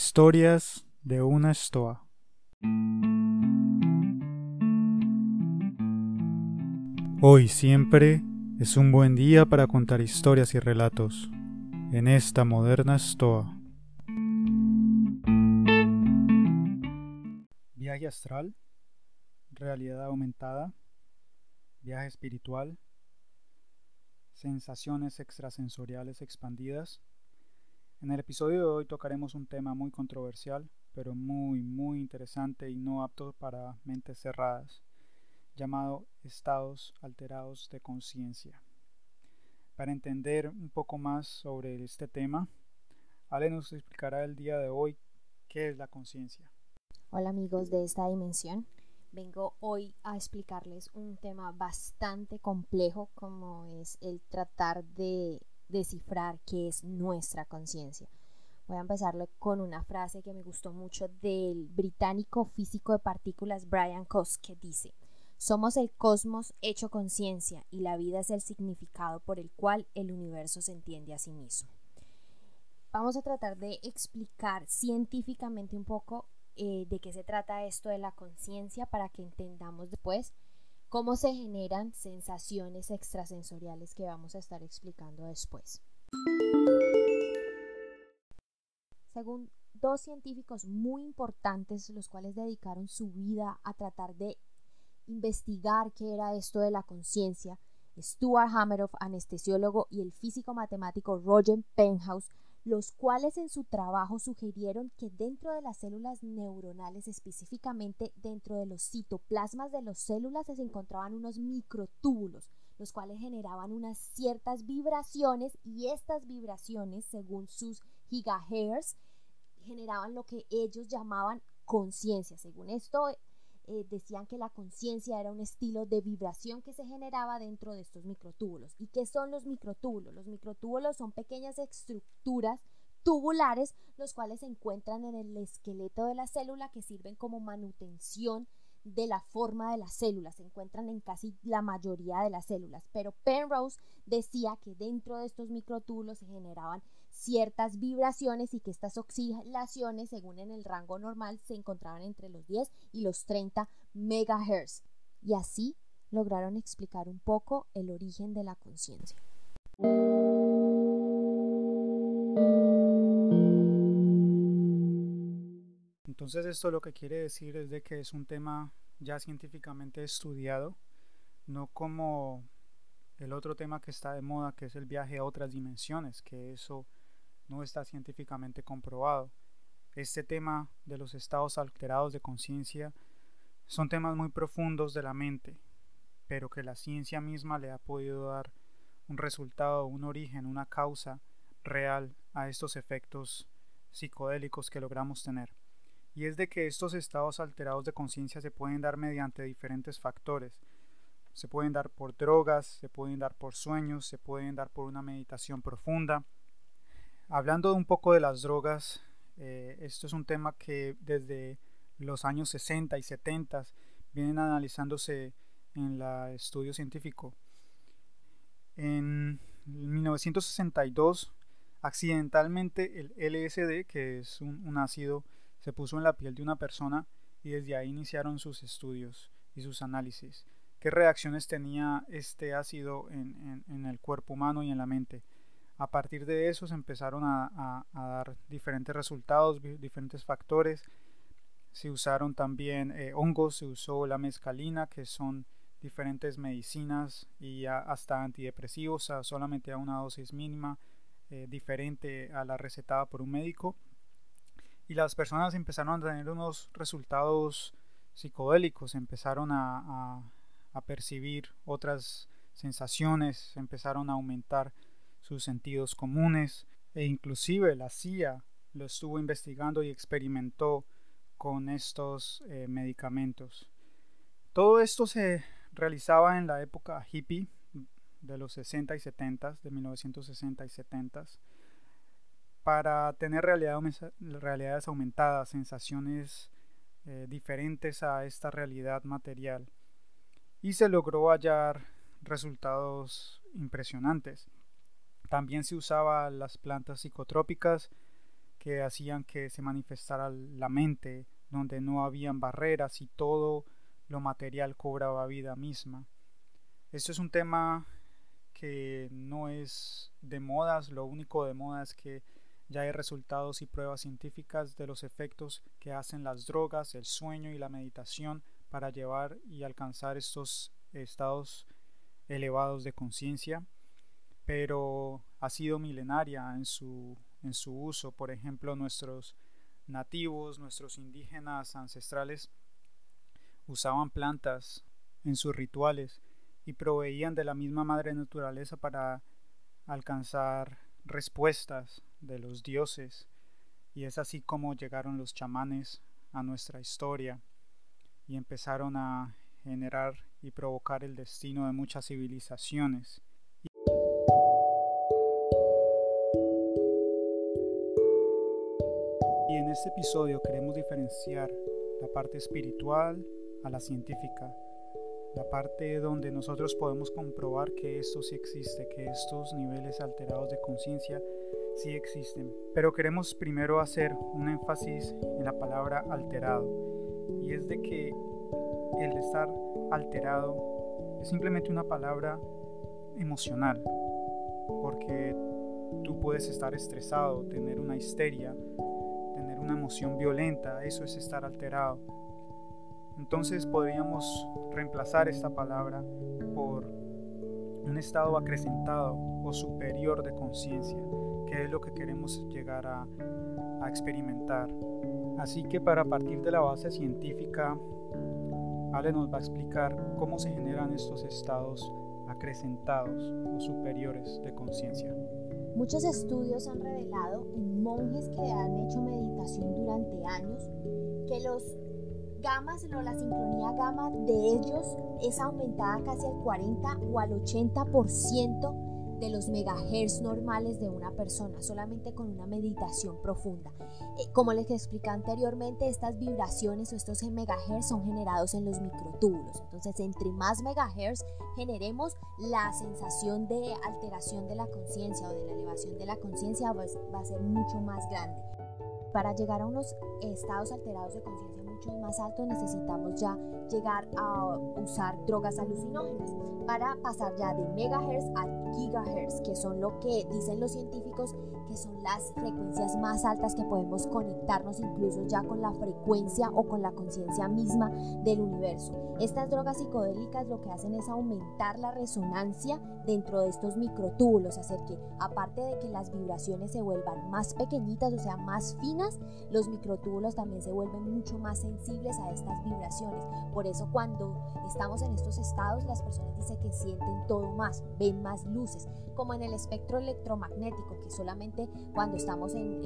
Historias de una estoa. Hoy siempre es un buen día para contar historias y relatos en esta moderna estoa. Viaje astral, realidad aumentada, viaje espiritual, sensaciones extrasensoriales expandidas. En el episodio de hoy tocaremos un tema muy controversial, pero muy, muy interesante y no apto para mentes cerradas, llamado estados alterados de conciencia. Para entender un poco más sobre este tema, Ale nos explicará el día de hoy qué es la conciencia. Hola amigos de esta dimensión. Vengo hoy a explicarles un tema bastante complejo como es el tratar de descifrar qué es nuestra conciencia. Voy a empezarle con una frase que me gustó mucho del británico físico de partículas Brian Cox que dice, somos el cosmos hecho conciencia y la vida es el significado por el cual el universo se entiende a sí mismo. Vamos a tratar de explicar científicamente un poco eh, de qué se trata esto de la conciencia para que entendamos después cómo se generan sensaciones extrasensoriales que vamos a estar explicando después. Según dos científicos muy importantes, los cuales dedicaron su vida a tratar de investigar qué era esto de la conciencia, Stuart Hameroff, anestesiólogo, y el físico matemático Roger Penhouse, los cuales en su trabajo sugirieron que dentro de las células neuronales, específicamente dentro de los citoplasmas de las células, se encontraban unos microtúbulos, los cuales generaban unas ciertas vibraciones y estas vibraciones, según sus gigahertz, generaban lo que ellos llamaban conciencia. Según esto, eh, decían que la conciencia era un estilo de vibración que se generaba dentro de estos microtúbulos. ¿Y qué son los microtúbulos? Los microtúbulos son pequeñas estructuras tubulares, los cuales se encuentran en el esqueleto de la célula que sirven como manutención de la forma de las células, se encuentran en casi la mayoría de las células, pero Penrose decía que dentro de estos microtúbulos se generaban ciertas vibraciones y que estas oscilaciones, según en el rango normal, se encontraban entre los 10 y los 30 megahertz. Y así lograron explicar un poco el origen de la conciencia. Entonces esto lo que quiere decir es de que es un tema ya científicamente estudiado, no como el otro tema que está de moda, que es el viaje a otras dimensiones, que eso no está científicamente comprobado. Este tema de los estados alterados de conciencia son temas muy profundos de la mente, pero que la ciencia misma le ha podido dar un resultado, un origen, una causa real a estos efectos psicodélicos que logramos tener. Y es de que estos estados alterados de conciencia se pueden dar mediante diferentes factores. Se pueden dar por drogas, se pueden dar por sueños, se pueden dar por una meditación profunda, Hablando un poco de las drogas, eh, esto es un tema que desde los años 60 y 70 vienen analizándose en el estudio científico. En 1962, accidentalmente el LSD, que es un, ácido, se puso en la piel de una persona y desde ahí iniciaron sus estudios y sus análisis. ¿Qué reacciones tenía este ácido en el cuerpo humano y en la mente? A partir de eso se empezaron a, dar diferentes resultados, diferentes factores. Se usaron también eh, hongos, se usó la mescalina, que son diferentes medicinas y hasta antidepresivos, solamente a una dosis mínima, eh, diferente a la recetada por un médico. Y las personas empezaron a tener unos resultados psicodélicos, empezaron a, a percibir otras sensaciones, empezaron a aumentar sus sentidos comunes e inclusive la CIA lo estuvo investigando y experimentó con estos eh, medicamentos. Todo esto se realizaba en la época hippie de los 60 y 70, de 1960 y 70, para tener realidades aumentadas, sensaciones eh, diferentes a esta realidad material. Y se logró hallar resultados impresionantes. También se usaba las plantas psicotrópicas, que hacían que se manifestara la mente, donde no habían barreras y todo lo material cobraba vida misma. Esto es un tema que no es de modas, lo único de moda es que ya hay resultados y pruebas científicas de los efectos que hacen las drogas, el sueño y la meditación para llevar y alcanzar estos estados elevados de conciencia, pero ha sido milenaria en su, en su uso. Por ejemplo, nuestros nativos, nuestros indígenas ancestrales, usaban plantas en sus rituales y proveían de la misma madre naturaleza para alcanzar respuestas de los dioses. Y es así como llegaron los chamanes a nuestra historia y empezaron a generar y provocar el destino de muchas civilizaciones. En este episodio queremos diferenciar la parte espiritual a la científica, la parte donde nosotros podemos comprobar que esto sí existe, que estos niveles alterados de conciencia sí existen. Pero queremos primero hacer un énfasis en la palabra alterado, y es de que el estar alterado es simplemente una palabra emocional, porque tú puedes estar estresado, tener una histeria, una emoción violenta, eso es estar alterado. Entonces podríamos reemplazar esta palabra por un estado acrecentado o superior de conciencia, que es lo que queremos llegar a, a experimentar. Así que para partir de la base científica Ale nos va a explicar cómo se generan estos estados acrecentados o superiores de conciencia. Muchos estudios han revelado en monjes que han hecho meditación durante años que los gamas o la sincronía gamma de ellos es aumentada casi al 40 o al 80% de los megahertz normales de una persona, solamente con una meditación profunda. Eh, como les expliqué anteriormente, estas vibraciones o estos megahertz son generados en los microtúbulos. Entonces, entre más megahertz generemos, la sensación de alteración de la conciencia o de la elevación de la conciencia va a ser mucho más grande. Para llegar a unos estados alterados de conciencia mucho más altos necesitamos ya llegar a usar drogas alucinógenas para pasar ya de megahertz a gigahertz, que son lo que dicen los científicos que son las frecuencias más altas que podemos conectarnos incluso ya con la frecuencia o con la conciencia misma del universo. Estas drogas psicodélicas lo que hacen es aumentar la resonancia dentro de estos microtúbulos, hacer que aparte de que las vibraciones se vuelvan más pequeñitas, o sea, más finas, los microtúbulos también se vuelven mucho más sensibles a estas vibraciones. Por eso cuando estamos en estos estados, las personas dicen que sienten todo más, ven más luces, como en el espectro electromagnético, que solamente cuando estamos en,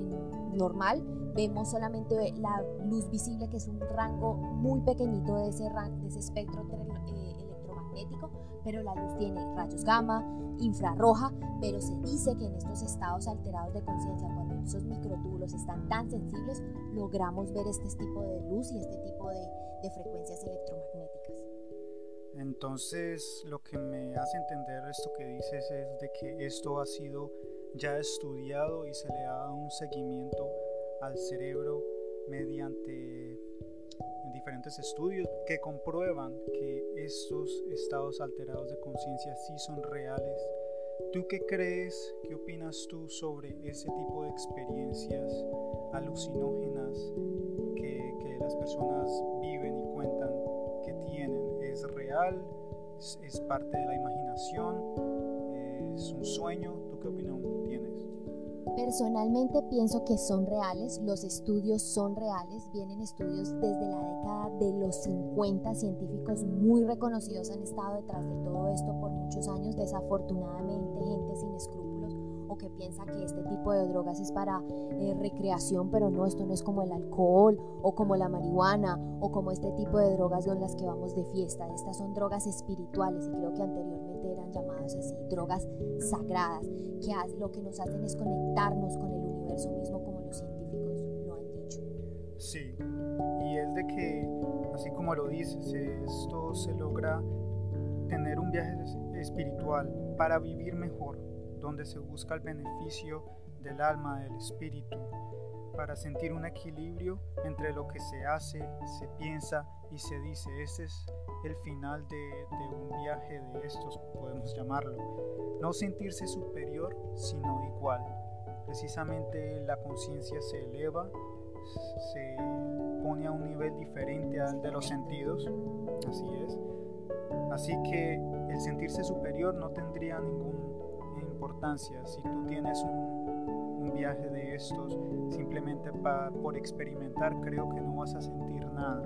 normal vemos solamente la luz visible, que es un rango muy pequeñito de ese, de ese espectro eh, electromagnético, pero la luz tiene rayos gamma, infrarroja, pero se dice que en estos estados alterados de conciencia, cuando esos microtúbulos están tan sensibles, logramos ver este tipo de luz y este tipo de, de frecuencias electromagnéticas. Entonces, lo que me hace entender esto que dices es de que esto ha sido ya estudiado y se le ha dado un seguimiento al cerebro mediante diferentes estudios que comprueban que estos estados alterados de conciencia sí son reales. ¿Tú qué crees, qué opinas tú sobre ese tipo de experiencias alucinógenas que, que las personas viven y cuentan que tienen? ¿Es real? ¿Es parte de la imaginación? ¿Es un sueño? ¿Tú qué opinión Personalmente pienso que son reales, los estudios son reales, vienen estudios desde la década de los 50, científicos muy reconocidos han estado detrás de todo esto por muchos años, desafortunadamente gente sin escrúpulos o que piensa que este tipo de drogas es para eh, recreación, pero no, esto no es como el alcohol o como la marihuana o como este tipo de drogas con las que vamos de fiesta, estas son drogas espirituales y creo que anteriormente llamadas así, drogas sagradas, que lo que nos hacen es conectarnos con el universo mismo como los científicos lo han dicho. Sí, y es de que, así como lo dices, esto se logra tener un viaje espiritual para vivir mejor, donde se busca el beneficio del alma, del espíritu, para sentir un equilibrio entre lo que se hace, se piensa y se dice. Este es el final de, de un viaje de estos, podemos llamarlo. No sentirse superior, sino igual. Precisamente la conciencia se eleva, se pone a un nivel diferente al de los sentidos. Así es. Así que el sentirse superior no tendría ninguna importancia si tú tienes un, viaje de estos simplemente por experimentar creo que no vas a sentir nada.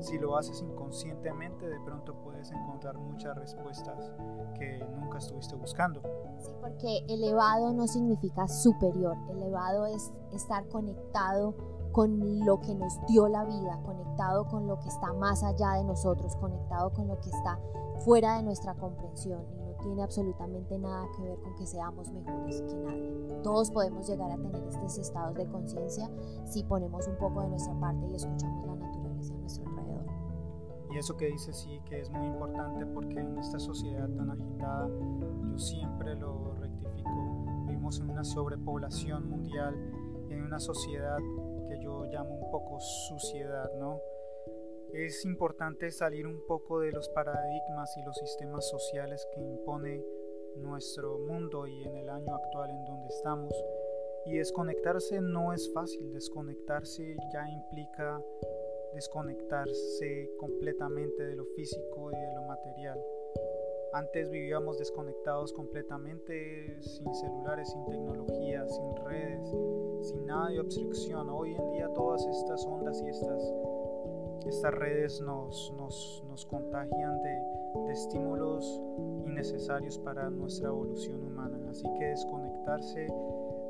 Si lo haces inconscientemente de pronto puedes encontrar muchas respuestas que nunca estuviste buscando. Sí porque elevado no significa superior. Elevado es estar conectado con lo que nos dio la vida, conectado con lo que está más allá de nosotros, conectado con lo que está fuera de nuestra comprensión tiene absolutamente nada que ver con que seamos mejores que nadie. Todos podemos llegar a tener estos estados de conciencia si ponemos un poco de nuestra parte y escuchamos la naturaleza a nuestro alrededor. Y eso que dice sí que es muy importante porque en esta sociedad tan agitada, yo siempre lo rectifico, vivimos en una sobrepoblación mundial en una sociedad que yo llamo un poco suciedad, ¿no? Es importante salir un poco de los paradigmas y los sistemas sociales que impone nuestro mundo y en el año actual en donde estamos. Y desconectarse no es fácil, desconectarse ya implica desconectarse completamente de lo físico y de lo material. Antes vivíamos desconectados completamente, sin celulares, sin tecnología, sin redes, sin nada de obstrucción. Hoy en día todas estas ondas y estas, estas redes nos, nos, nos contagian de, de, estímulos innecesarios para nuestra evolución humana. Así que desconectarse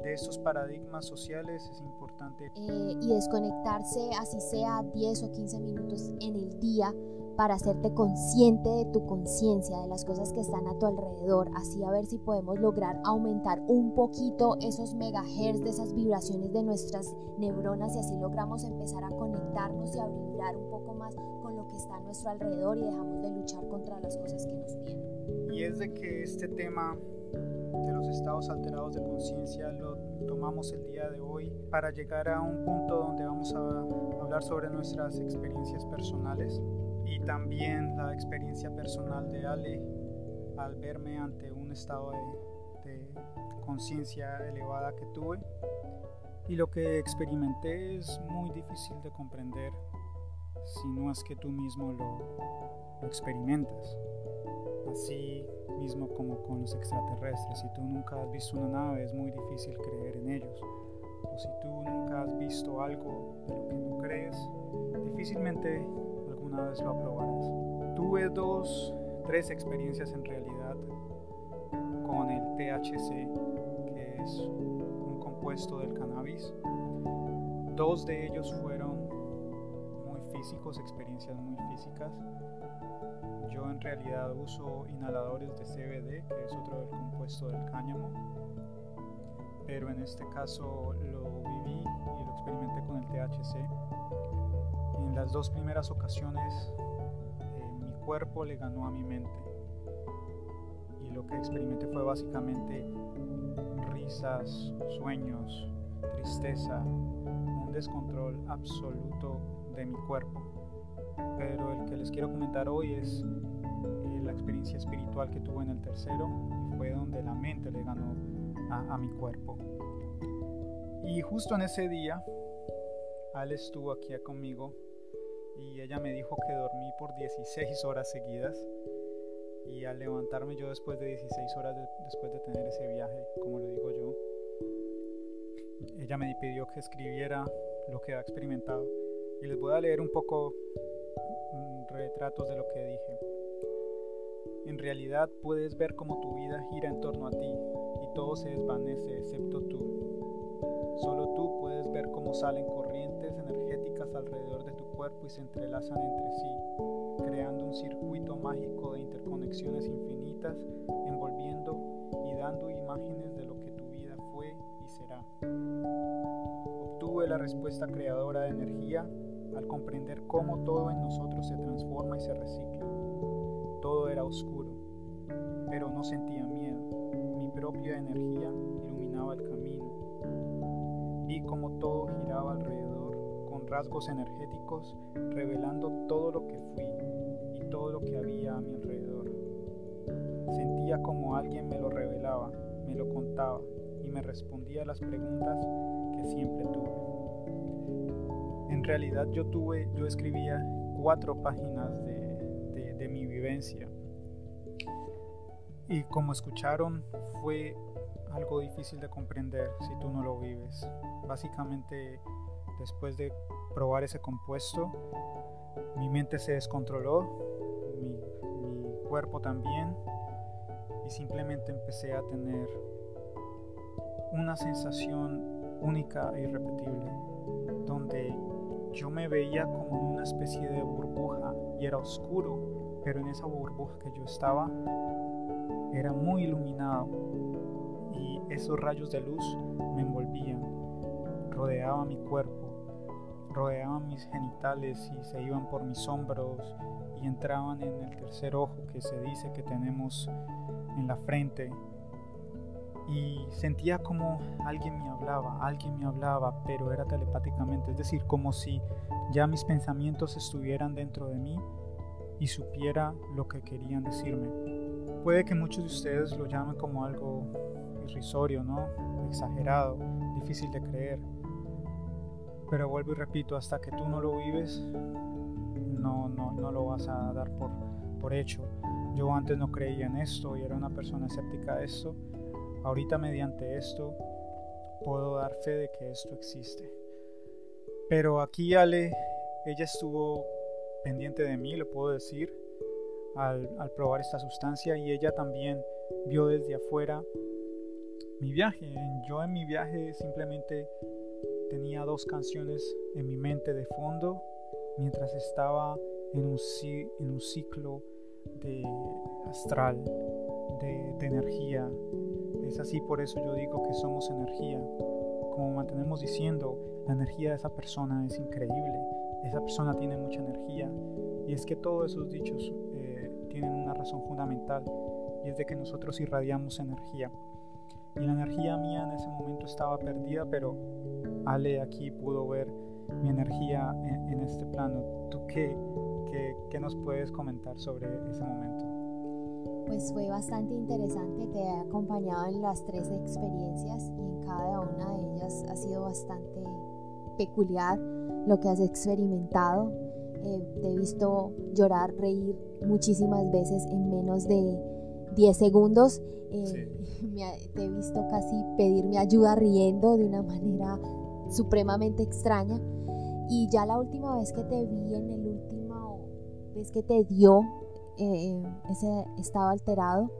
de estos paradigmas sociales es importante. Eh, y desconectarse así sea 10 o 15 minutos en el día para hacerte consciente de tu conciencia, de las cosas que están a tu alrededor, así a ver si podemos lograr aumentar un poquito esos megahertz de esas vibraciones de nuestras neuronas y así logramos empezar a conectarnos y a vibrar un poco más con lo que está a nuestro alrededor y dejamos de luchar contra las cosas que nos vienen. Y es de que este tema de los estados alterados de conciencia lo tomamos el día de hoy para llegar a un punto donde vamos a hablar sobre nuestras experiencias personales y también la experiencia personal de Ale al verme ante un estado de, conciencia elevada que tuve y lo que experimenté es muy difícil de comprender si no es que tú mismo lo, lo experimentas. Así mismo como con los extraterrestres, si tú nunca has visto una nave es muy difícil creer en ellos. O si tú nunca has visto algo de lo que no crees, difícilmente una vez lo aprobarás. Tuve dos, tres experiencias en realidad con el THC, que es un compuesto del cannabis. Dos de ellos fueron muy físicos, experiencias muy físicas. Yo en realidad uso inhaladores de CBD, que es otro del compuesto del cáñamo, pero en este caso lo viví y lo experimenté con el THC las dos primeras ocasiones eh, mi cuerpo le ganó a mi mente. Y lo que experimenté fue básicamente risas, sueños, tristeza, un descontrol absoluto de mi cuerpo. Pero el que les quiero comentar hoy es eh, la experiencia espiritual que tuve en el tercero y fue donde la mente le ganó a, a mi cuerpo. Y justo en ese día, Ale estuvo aquí conmigo y ella me dijo que dormí por 16 horas seguidas y al levantarme yo después de 16 horas después de tener ese viaje, como lo digo yo, ella me pidió que escribiera lo que ha experimentado y les voy a leer un poco mm, retratos de lo que dije. En realidad puedes ver cómo tu vida gira en torno a ti y todo se desvanece excepto tú. Solo tú puedes ver cómo salen corrientes energéticas alrededor de tu cuerpo y se entrelazan entre sí, creando un circuito mágico de interconexiones infinitas, envolviendo y dando imágenes de lo que tu vida fue y será. Obtuve la respuesta creadora de energía al comprender cómo todo en nosotros se transforma y se recicla. Todo era oscuro, pero no sentía miedo. Mi propia energía iluminaba el camino. Vi como todo giraba alrededor rasgos energéticos, revelando todo lo que fui y todo lo que había a mi alrededor. Sentía como alguien me lo revelaba, me lo contaba y me respondía a las preguntas que siempre tuve. En realidad yo tuve, yo escribía cuatro páginas de mi vivencia y como escucharon, fue algo difícil de comprender si tú no lo vives. Básicamente, después de probar ese compuesto, mi mente se descontroló, mi, cuerpo también, y simplemente empecé a tener una sensación única e irrepetible, donde yo me veía como una especie de burbuja y era oscuro, pero en esa burbuja que yo estaba era muy iluminado y esos rayos de luz me envolvían, rodeaban mi cuerpo, rodeaban mis genitales y se iban por mis hombros y entraban en el tercer ojo que se dice que tenemos en la frente. Y sentía como alguien me hablaba, alguien me hablaba, pero era telepáticamente, es decir, como si ya mis pensamientos estuvieran dentro de mí y supiera lo que querían decirme. Puede que muchos de ustedes lo llamen como algo irrisorio, ¿no? Exagerado, difícil de creer. Pero vuelvo y repito, hasta que tú no lo vives, no, no, no lo vas a dar por, por hecho. Yo antes no creía en esto y era una persona escéptica de esto. Ahorita mediante esto puedo dar fe de que esto existe. Pero aquí Ale, ella estuvo pendiente de mí, lo puedo decir al, probar esta sustancia y ella también vio desde afuera mi viaje. Yo en mi viaje simplemente tenía dos canciones en mi mente de fondo mientras estaba en un, en un ciclo de astral, de, de, energía. Es así por eso yo digo que somos energía. Como mantenemos diciendo, la energía de esa persona es increíble. Esa persona tiene mucha energía. Y es que todos esos dichos tienen una razón fundamental y es de que nosotros irradiamos energía. Y la energía mía en ese momento estaba perdida, pero Ale aquí pudo ver mi energía en, este plano. ¿Tú qué, qué, qué, nos puedes comentar sobre ese momento? Pues fue bastante interesante, te he acompañado en las tres experiencias y en cada una de ellas ha sido bastante peculiar lo que has experimentado eh, te he visto llorar, reír muchísimas veces en menos de 10 segundos. Eh, te he visto casi pedirme ayuda riendo de una manera supremamente extraña. Y ya la última vez que te vi, en el último vez que te dio eh, ese estado alterado,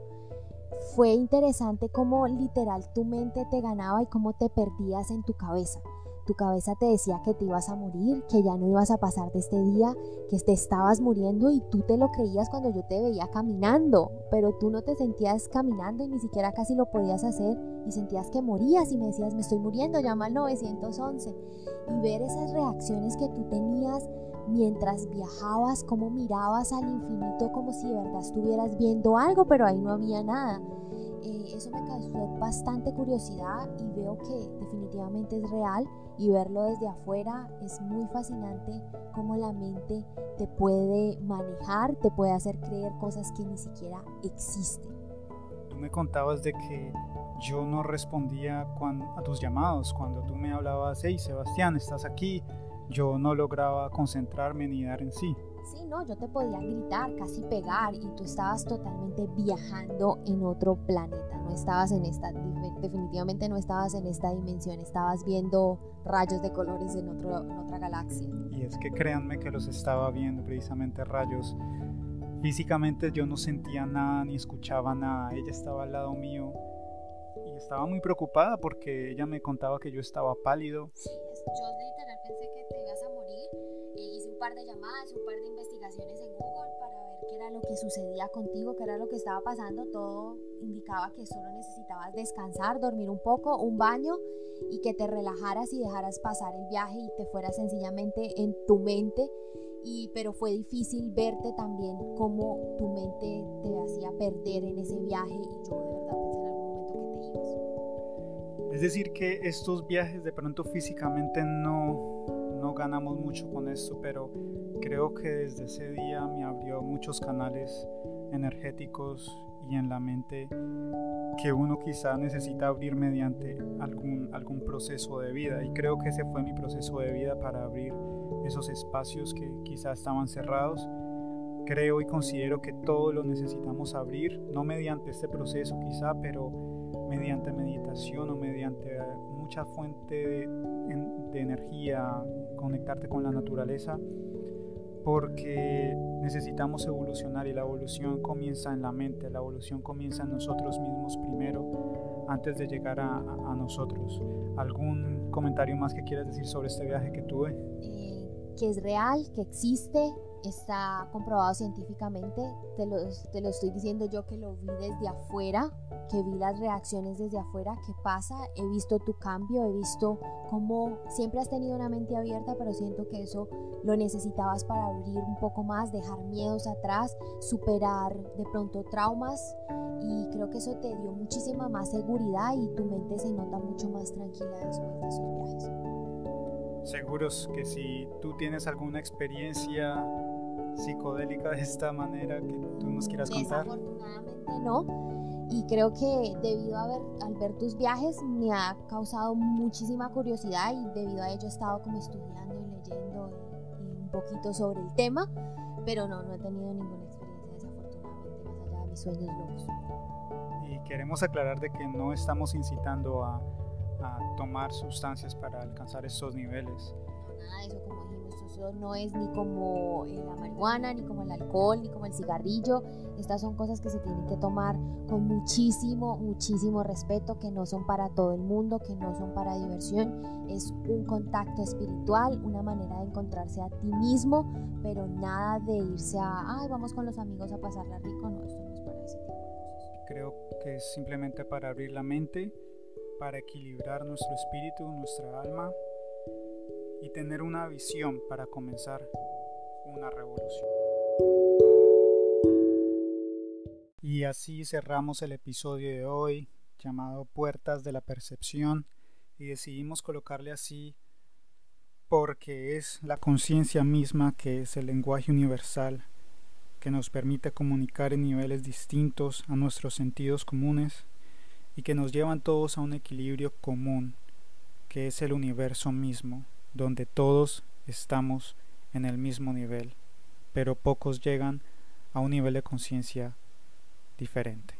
fue interesante cómo literal tu mente te ganaba y cómo te perdías en tu cabeza. Tu cabeza te decía que te ibas a morir, que ya no ibas a pasar de este día, que te estabas muriendo y tú te lo creías cuando yo te veía caminando, pero tú no te sentías caminando y ni siquiera casi lo podías hacer y sentías que morías y me decías, me estoy muriendo, llama al 911. Y ver esas reacciones que tú tenías mientras viajabas, cómo mirabas al infinito como si de verdad estuvieras viendo algo, pero ahí no había nada. Eh, eso me causó bastante curiosidad y veo que definitivamente es real y verlo desde afuera es muy fascinante cómo la mente te puede manejar, te puede hacer creer cosas que ni siquiera existen. Tú me contabas de que yo no respondía a tus llamados cuando tú me hablabas, hey Sebastián, estás aquí, yo no lograba concentrarme ni dar en sí. Sí, no, yo te podía gritar, casi pegar y tú estabas totalmente viajando en otro planeta, no estabas en esta, definitivamente no estabas en esta dimensión, estabas viendo rayos de colores en, otro, en otra galaxia. Y es que créanme que los estaba viendo precisamente rayos. Físicamente yo no sentía nada ni escuchaba nada, ella estaba al lado mío y estaba muy preocupada porque ella me contaba que yo estaba pálido. Sí, yo literal par de llamadas, un par de investigaciones en Google para ver qué era lo que sucedía contigo, qué era lo que estaba pasando. Todo indicaba que solo necesitabas descansar, dormir un poco, un baño y que te relajaras y dejaras pasar el viaje y te fueras sencillamente en tu mente. Y, pero fue difícil verte también cómo tu mente te hacía perder en ese viaje y yo de verdad pensé en algún momento que te ibas. Es decir, que estos viajes de pronto físicamente no, ganamos mucho con esto, pero creo que desde ese día me abrió muchos canales energéticos y en la mente que uno quizá necesita abrir mediante algún, algún proceso de vida. Y creo que ese fue mi proceso de vida para abrir esos espacios que quizá estaban cerrados. Creo y considero que todo lo necesitamos abrir, no mediante este proceso quizá, pero mediante meditación o mediante mucha fuente de, de energía, conectarte con la naturaleza porque necesitamos evolucionar y la evolución comienza en la mente, la evolución comienza en nosotros mismos primero antes de llegar a, nosotros. ¿Algún comentario más que quieras decir sobre este viaje que tuve? Eh, que es real, que existe, está comprobado científicamente, te lo, te lo estoy diciendo yo que lo vi desde afuera, que vi las reacciones desde afuera, qué pasa, he visto tu cambio, he visto cómo siempre has tenido una mente abierta, pero siento que eso lo necesitabas para abrir un poco más, dejar miedos atrás, superar de pronto traumas y creo que eso te dio muchísima más seguridad y tu mente se nota mucho más tranquila después de esos viajes. Seguros que si tú tienes alguna experiencia psicodélica de esta manera que tú nos quieras contar. Desafortunadamente no. Y creo que debido a ver, al ver tus viajes me ha causado muchísima curiosidad y debido a ello he estado como estudiando y leyendo un poquito sobre el tema, pero no, no he tenido ninguna experiencia desafortunadamente más allá de mis sueños locos. Y queremos aclarar de que no estamos incitando a, a tomar sustancias para alcanzar estos niveles. No, nada de eso, como dijimos, eso no es ni como la marihuana, ni como el alcohol, ni como el cigarrillo. Estas son cosas que se tienen que tomar con muchísimo, muchísimo respeto, que no son para todo el mundo, que no son para diversión. Es un contacto espiritual, una manera de encontrarse a ti mismo, pero nada de irse a, ay, vamos con los amigos a pasarla rico. No, esto no es para ese tipo de cosas. Creo que es simplemente para abrir la mente, para equilibrar nuestro espíritu, nuestra alma y tener una visión para comenzar una revolución. Y así cerramos el episodio de hoy llamado Puertas de la Percepción y decidimos colocarle así porque es la conciencia misma que es el lenguaje universal que nos permite comunicar en niveles distintos a nuestros sentidos comunes y que nos llevan todos a un equilibrio común que es el universo mismo, donde todos estamos en el mismo nivel, pero pocos llegan a un nivel de conciencia diferente.